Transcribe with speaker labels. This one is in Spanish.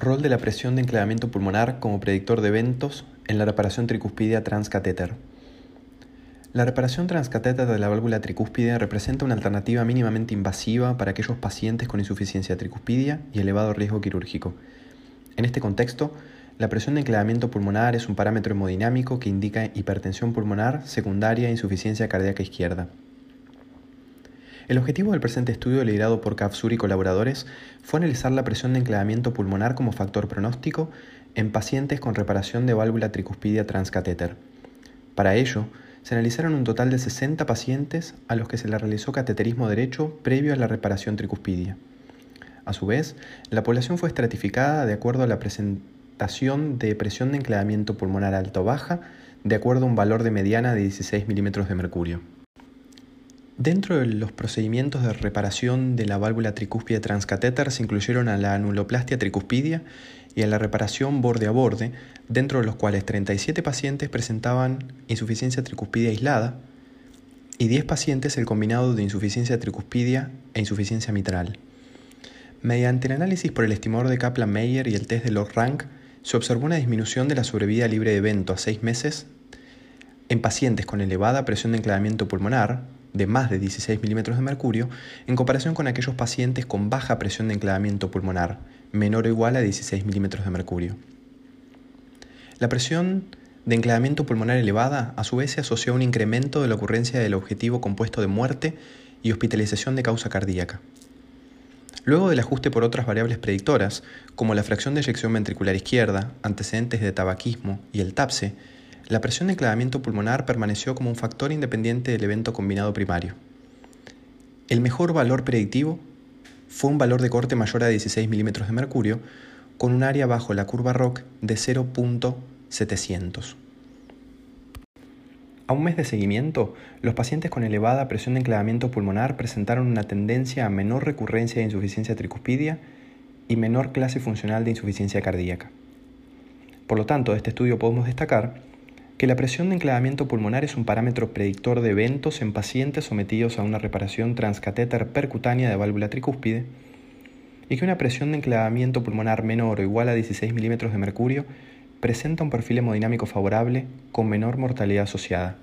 Speaker 1: Rol de la presión de enclavamiento pulmonar como predictor de eventos en la reparación tricuspidia transcatéter. La reparación transcatéter de la válvula tricúspide representa una alternativa mínimamente invasiva para aquellos pacientes con insuficiencia tricuspidia y elevado riesgo quirúrgico. En este contexto, la presión de enclavamiento pulmonar es un parámetro hemodinámico que indica hipertensión pulmonar secundaria e insuficiencia cardíaca izquierda. El objetivo del presente estudio liderado por CAFSUR y colaboradores fue analizar la presión de enclavamiento pulmonar como factor pronóstico en pacientes con reparación de válvula tricuspidia transcatéter. Para ello, se analizaron un total de 60 pacientes a los que se les realizó cateterismo derecho previo a la reparación tricuspidia. A su vez, la población fue estratificada de acuerdo a la presentación de presión de enclavamiento pulmonar alto baja, de acuerdo a un valor de mediana de 16 milímetros de mercurio. Dentro de los procedimientos de reparación de la válvula tricúspide transcatéter se incluyeron a la anuloplastia tricuspidia y a la reparación borde a borde, dentro de los cuales 37 pacientes presentaban insuficiencia tricuspidia aislada y 10 pacientes el combinado de insuficiencia tricuspidia e insuficiencia mitral. Mediante el análisis por el estimador de Kaplan-Meier y el test de Log-Rank, se observó una disminución de la sobrevida libre de evento a 6 meses en pacientes con elevada presión de enclavamiento pulmonar, de más de 16 milímetros de mercurio en comparación con aquellos pacientes con baja presión de enclavamiento pulmonar, menor o igual a 16 milímetros de mercurio. La presión de enclavamiento pulmonar elevada a su vez se asoció a un incremento de la ocurrencia del objetivo compuesto de muerte y hospitalización de causa cardíaca. Luego del ajuste por otras variables predictoras, como la fracción de eyección ventricular izquierda, antecedentes de tabaquismo y el TAPSE, la presión de enclavamiento pulmonar permaneció como un factor independiente del evento combinado primario. El mejor valor predictivo fue un valor de corte mayor a 16 milímetros de mercurio, con un área bajo la curva ROC de 0.700. A un mes de seguimiento, los pacientes con elevada presión de enclavamiento pulmonar presentaron una tendencia a menor recurrencia de insuficiencia tricuspidia y menor clase funcional de insuficiencia cardíaca. Por lo tanto, de este estudio podemos destacar que la presión de enclavamiento pulmonar es un parámetro predictor de eventos en pacientes sometidos a una reparación transcatéter percutánea de válvula tricúspide y que una presión de enclavamiento pulmonar menor o igual a 16 milímetros de mercurio presenta un perfil hemodinámico favorable con menor mortalidad asociada.